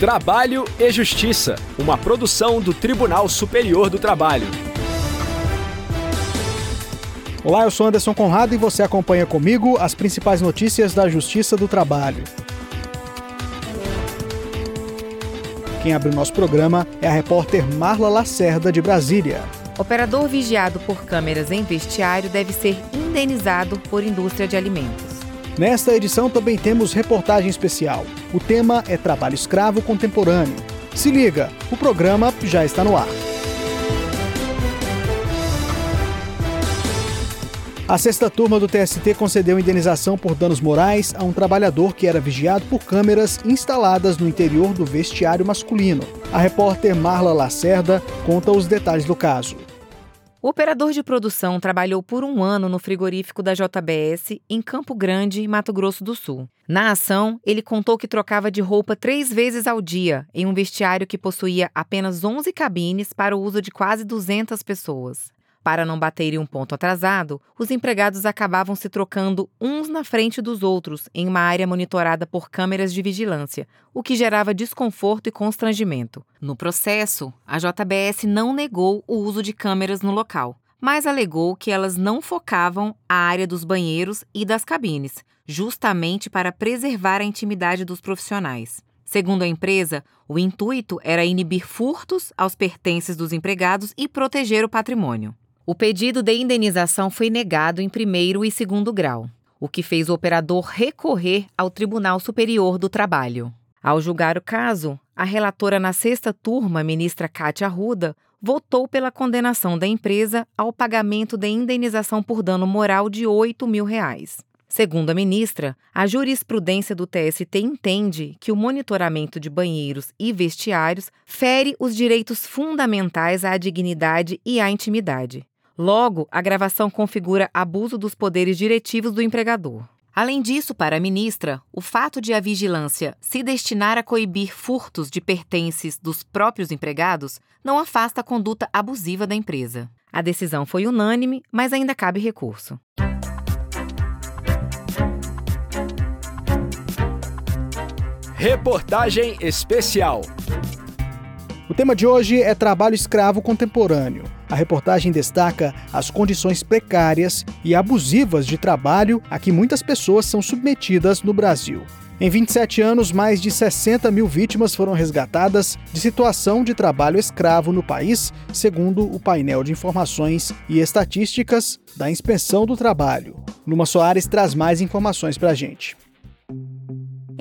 Trabalho e Justiça, uma produção do Tribunal Superior do Trabalho. Olá, eu sou Anderson Conrado e você acompanha comigo as principais notícias da Justiça do Trabalho. Quem abre o nosso programa é a repórter Marla Lacerda, de Brasília. Operador vigiado por câmeras em vestiário deve ser indenizado por indústria de alimentos. Nesta edição também temos reportagem especial. O tema é trabalho escravo contemporâneo. Se liga, o programa já está no ar. A sexta turma do TST concedeu indenização por danos morais a um trabalhador que era vigiado por câmeras instaladas no interior do vestiário masculino. A repórter Marla Lacerda conta os detalhes do caso. O operador de produção trabalhou por um ano no frigorífico da JBS em Campo Grande, Mato Grosso do Sul. Na ação, ele contou que trocava de roupa três vezes ao dia em um vestiário que possuía apenas 11 cabines para o uso de quase 200 pessoas. Para não baterem um ponto atrasado, os empregados acabavam se trocando uns na frente dos outros em uma área monitorada por câmeras de vigilância, o que gerava desconforto e constrangimento. No processo, a JBS não negou o uso de câmeras no local, mas alegou que elas não focavam a área dos banheiros e das cabines, justamente para preservar a intimidade dos profissionais. Segundo a empresa, o intuito era inibir furtos aos pertences dos empregados e proteger o patrimônio. O pedido de indenização foi negado em primeiro e segundo grau, o que fez o operador recorrer ao Tribunal Superior do Trabalho. Ao julgar o caso, a relatora na sexta turma, ministra Cátia Arruda, votou pela condenação da empresa ao pagamento de indenização por dano moral de 8 mil reais. Segundo a ministra, a jurisprudência do TST entende que o monitoramento de banheiros e vestiários fere os direitos fundamentais à dignidade e à intimidade. Logo, a gravação configura abuso dos poderes diretivos do empregador. Além disso, para a ministra, o fato de a vigilância se destinar a coibir furtos de pertences dos próprios empregados não afasta a conduta abusiva da empresa. A decisão foi unânime, mas ainda cabe recurso. Reportagem especial. O tema de hoje é trabalho escravo contemporâneo. A reportagem destaca as condições precárias e abusivas de trabalho a que muitas pessoas são submetidas no Brasil. Em 27 anos, mais de 60 mil vítimas foram resgatadas de situação de trabalho escravo no país, segundo o painel de informações e estatísticas da Inspeção do Trabalho. Numa Soares traz mais informações para a gente.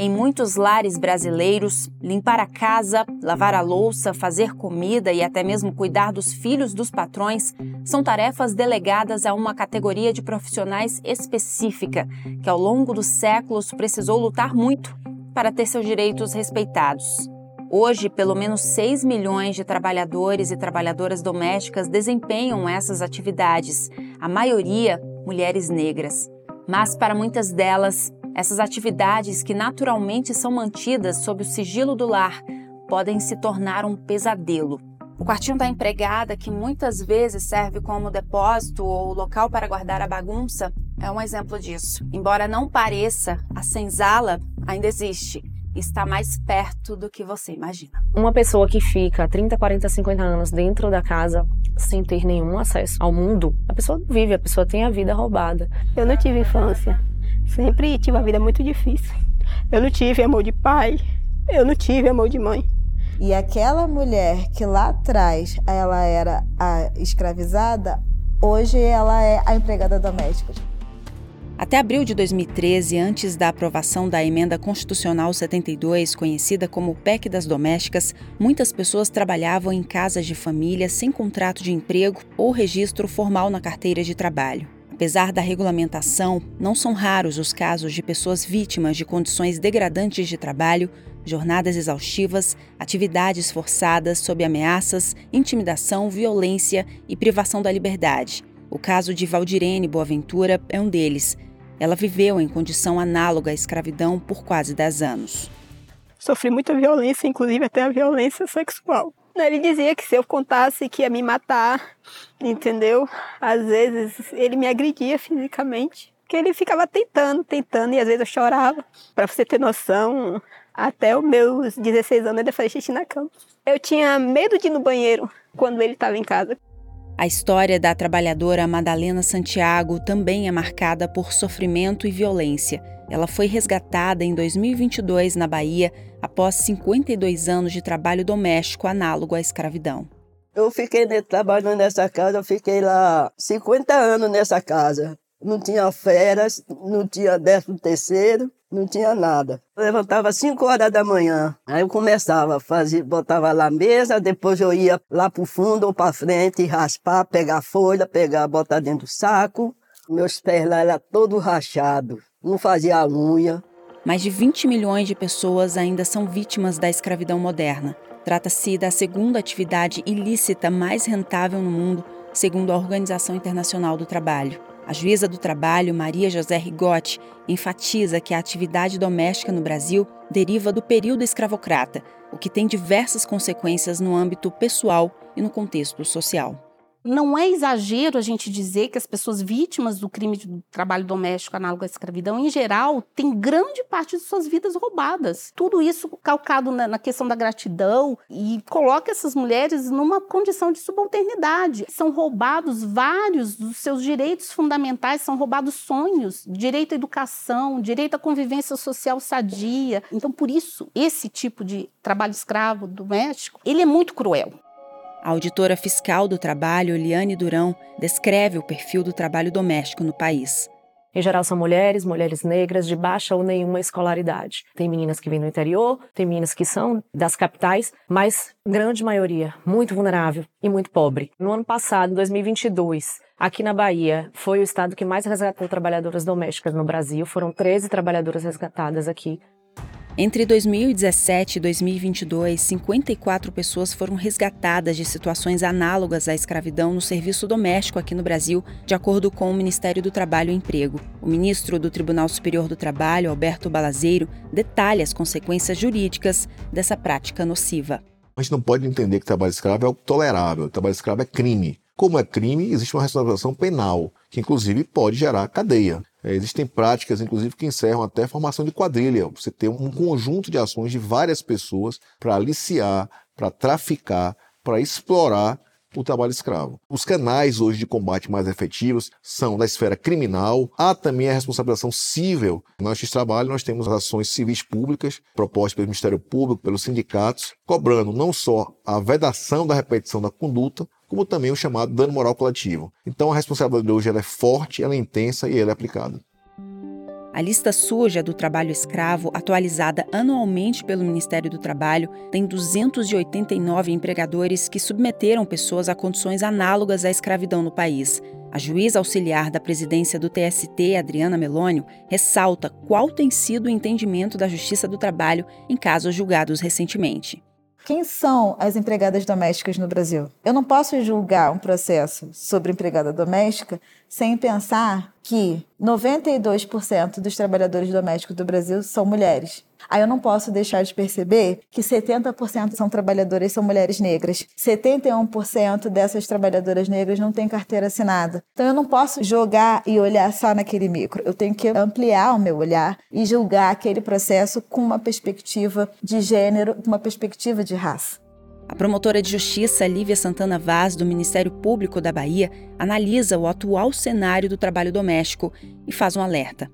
Em muitos lares brasileiros, limpar a casa, lavar a louça, fazer comida e até mesmo cuidar dos filhos dos patrões são tarefas delegadas a uma categoria de profissionais específica, que ao longo dos séculos precisou lutar muito para ter seus direitos respeitados. Hoje, pelo menos 6 milhões de trabalhadores e trabalhadoras domésticas desempenham essas atividades, a maioria mulheres negras. Mas para muitas delas, essas atividades, que naturalmente são mantidas sob o sigilo do lar, podem se tornar um pesadelo. O quartinho da empregada, que muitas vezes serve como depósito ou local para guardar a bagunça, é um exemplo disso. Embora não pareça, a senzala ainda existe está mais perto do que você imagina. Uma pessoa que fica 30, 40, 50 anos dentro da casa sem ter nenhum acesso ao mundo, a pessoa vive, a pessoa tem a vida roubada. Eu não tive infância. Sempre tive uma vida muito difícil. Eu não tive amor de pai, eu não tive amor de mãe. E aquela mulher que lá atrás ela era a escravizada, hoje ela é a empregada doméstica. Até abril de 2013, antes da aprovação da Emenda Constitucional 72, conhecida como PEC das Domésticas, muitas pessoas trabalhavam em casas de família sem contrato de emprego ou registro formal na carteira de trabalho. Apesar da regulamentação, não são raros os casos de pessoas vítimas de condições degradantes de trabalho, jornadas exaustivas, atividades forçadas sob ameaças, intimidação, violência e privação da liberdade. O caso de Valdirene Boaventura é um deles. Ela viveu em condição análoga à escravidão por quase 10 anos. Sofri muita violência, inclusive até a violência sexual. Ele dizia que se eu contasse que ia me matar, entendeu? Às vezes ele me agredia fisicamente. Que ele ficava tentando, tentando, e às vezes eu chorava. Para você ter noção, até os meus 16 anos ele fazia xixi na cama. Eu tinha medo de ir no banheiro quando ele estava em casa. A história da trabalhadora Madalena Santiago também é marcada por sofrimento e violência. Ela foi resgatada em 2022 na Bahia após 52 anos de trabalho doméstico análogo à escravidão. Eu fiquei trabalhando nessa casa, eu fiquei lá 50 anos nessa casa. Não tinha férias, não tinha décimo terceiro, não tinha nada. Eu levantava 5 horas da manhã, aí eu começava, fazia, botava lá a mesa, depois eu ia lá pro fundo ou para frente, raspar, pegar folha, pegar, botar dentro do saco. Meus pés lá eram todos rachados não fazia unha. Mais de 20 milhões de pessoas ainda são vítimas da escravidão moderna. Trata-se da segunda atividade ilícita mais rentável no mundo, segundo a Organização Internacional do Trabalho. A juíza do trabalho, Maria José Rigotti, enfatiza que a atividade doméstica no Brasil deriva do período escravocrata, o que tem diversas consequências no âmbito pessoal e no contexto social. Não é exagero a gente dizer que as pessoas vítimas do crime de trabalho doméstico análogo à escravidão, em geral, têm grande parte de suas vidas roubadas. Tudo isso calcado na, na questão da gratidão e coloca essas mulheres numa condição de subalternidade. São roubados vários dos seus direitos fundamentais, são roubados sonhos, direito à educação, direito à convivência social sadia. Então, por isso, esse tipo de trabalho escravo doméstico, ele é muito cruel. A auditora fiscal do trabalho, Liane Durão, descreve o perfil do trabalho doméstico no país. Em geral, são mulheres, mulheres negras de baixa ou nenhuma escolaridade. Tem meninas que vêm do interior, tem meninas que são das capitais, mas grande maioria muito vulnerável e muito pobre. No ano passado, 2022, aqui na Bahia, foi o estado que mais resgatou trabalhadoras domésticas no Brasil. Foram 13 trabalhadoras resgatadas aqui. Entre 2017 e 2022, 54 pessoas foram resgatadas de situações análogas à escravidão no serviço doméstico aqui no Brasil, de acordo com o Ministério do Trabalho e Emprego. O ministro do Tribunal Superior do Trabalho, Alberto Balazeiro, detalha as consequências jurídicas dessa prática nociva. A gente não pode entender que trabalho escravo é tolerável, o trabalho escravo é crime. Como é crime, existe uma responsabilização penal, que inclusive pode gerar cadeia. É, existem práticas, inclusive, que encerram até a formação de quadrilha. Você tem um conjunto de ações de várias pessoas para aliciar, para traficar, para explorar o trabalho escravo. Os canais hoje de combate mais efetivos são da esfera criminal, há também a responsabilização civil. Na Justiça Trabalho nós temos ações civis públicas propostas pelo Ministério Público, pelos sindicatos, cobrando não só a vedação da repetição da conduta, como também o chamado dano moral coletivo. Então a responsabilidade hoje ela é forte, ela é intensa e ela é aplicada. A lista suja do trabalho escravo, atualizada anualmente pelo Ministério do Trabalho, tem 289 empregadores que submeteram pessoas a condições análogas à escravidão no país. A juíza auxiliar da presidência do TST, Adriana Melônio, ressalta qual tem sido o entendimento da Justiça do Trabalho em casos julgados recentemente. Quem são as empregadas domésticas no Brasil? Eu não posso julgar um processo sobre empregada doméstica sem pensar que 92% dos trabalhadores domésticos do Brasil são mulheres. Aí eu não posso deixar de perceber que 70% são trabalhadoras são mulheres negras. 71% dessas trabalhadoras negras não têm carteira assinada. Então eu não posso jogar e olhar só naquele micro. Eu tenho que ampliar o meu olhar e julgar aquele processo com uma perspectiva de gênero, uma perspectiva de raça. A promotora de justiça Lívia Santana Vaz, do Ministério Público da Bahia, analisa o atual cenário do trabalho doméstico e faz um alerta.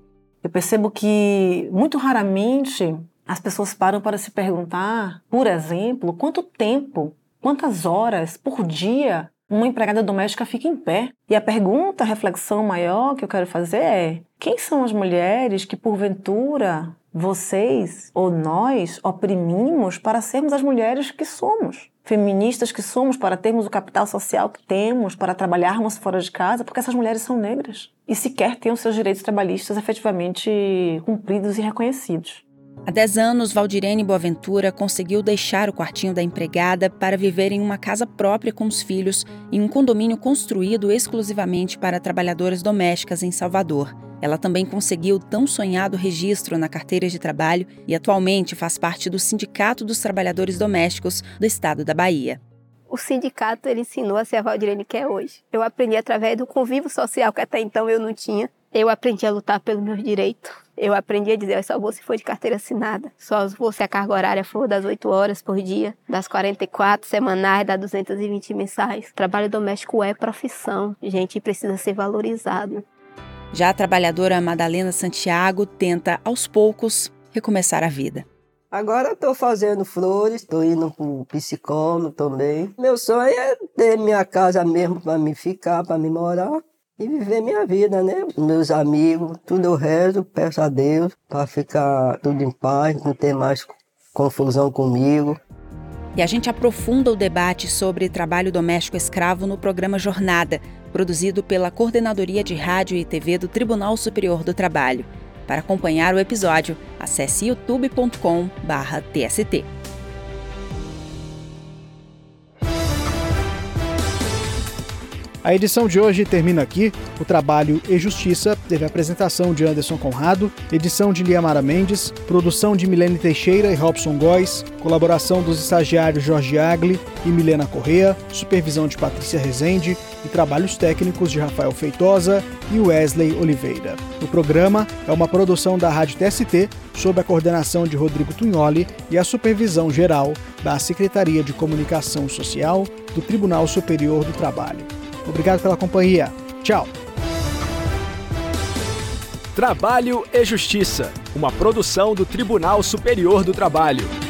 Eu percebo que muito raramente as pessoas param para se perguntar, por exemplo, quanto tempo, quantas horas por dia uma empregada doméstica fica em pé. E a pergunta, a reflexão maior que eu quero fazer é: quem são as mulheres que porventura vocês ou nós oprimimos para sermos as mulheres que somos? Feministas que somos para termos o capital social que temos, para trabalharmos fora de casa, porque essas mulheres são negras e sequer têm os seus direitos trabalhistas efetivamente cumpridos e reconhecidos. Há 10 anos, Valdirene Boaventura conseguiu deixar o quartinho da empregada para viver em uma casa própria com os filhos em um condomínio construído exclusivamente para trabalhadoras domésticas em Salvador. Ela também conseguiu tão sonhado registro na carteira de trabalho e atualmente faz parte do Sindicato dos Trabalhadores Domésticos do Estado da Bahia o sindicato ele ensinou a ser a Valdirene que é hoje. Eu aprendi através do convívio social que até então eu não tinha. Eu aprendi a lutar pelos meus direitos. Eu aprendi a dizer, eu só vou se for de carteira assinada. Só vou se a carga horária for das 8 horas por dia, das 44 semanais, das 220 mensais. Trabalho doméstico é profissão, gente, precisa ser valorizado. Já a trabalhadora Madalena Santiago tenta, aos poucos, recomeçar a vida. Agora estou fazendo flores, estou indo para o psicólogo também. Meu sonho é ter minha casa mesmo para me ficar, para me morar e viver minha vida, né? Meus amigos, tudo eu rezo, peço a Deus para ficar tudo em paz, não ter mais confusão comigo. E a gente aprofunda o debate sobre trabalho doméstico escravo no programa Jornada, produzido pela Coordenadoria de Rádio e TV do Tribunal Superior do Trabalho. Para acompanhar o episódio, acesse youtube.com/tst. A edição de hoje termina aqui. O trabalho e Justiça teve a apresentação de Anderson Conrado, edição de Liamara Mendes, produção de Milene Teixeira e Robson Góes, colaboração dos estagiários Jorge Agli e Milena Correa, supervisão de Patrícia Rezende e trabalhos técnicos de Rafael Feitosa e Wesley Oliveira. O programa é uma produção da Rádio TST, sob a coordenação de Rodrigo Tunholi e a supervisão geral da Secretaria de Comunicação Social do Tribunal Superior do Trabalho. Obrigado pela companhia. Tchau. Trabalho e Justiça, uma produção do Tribunal Superior do Trabalho.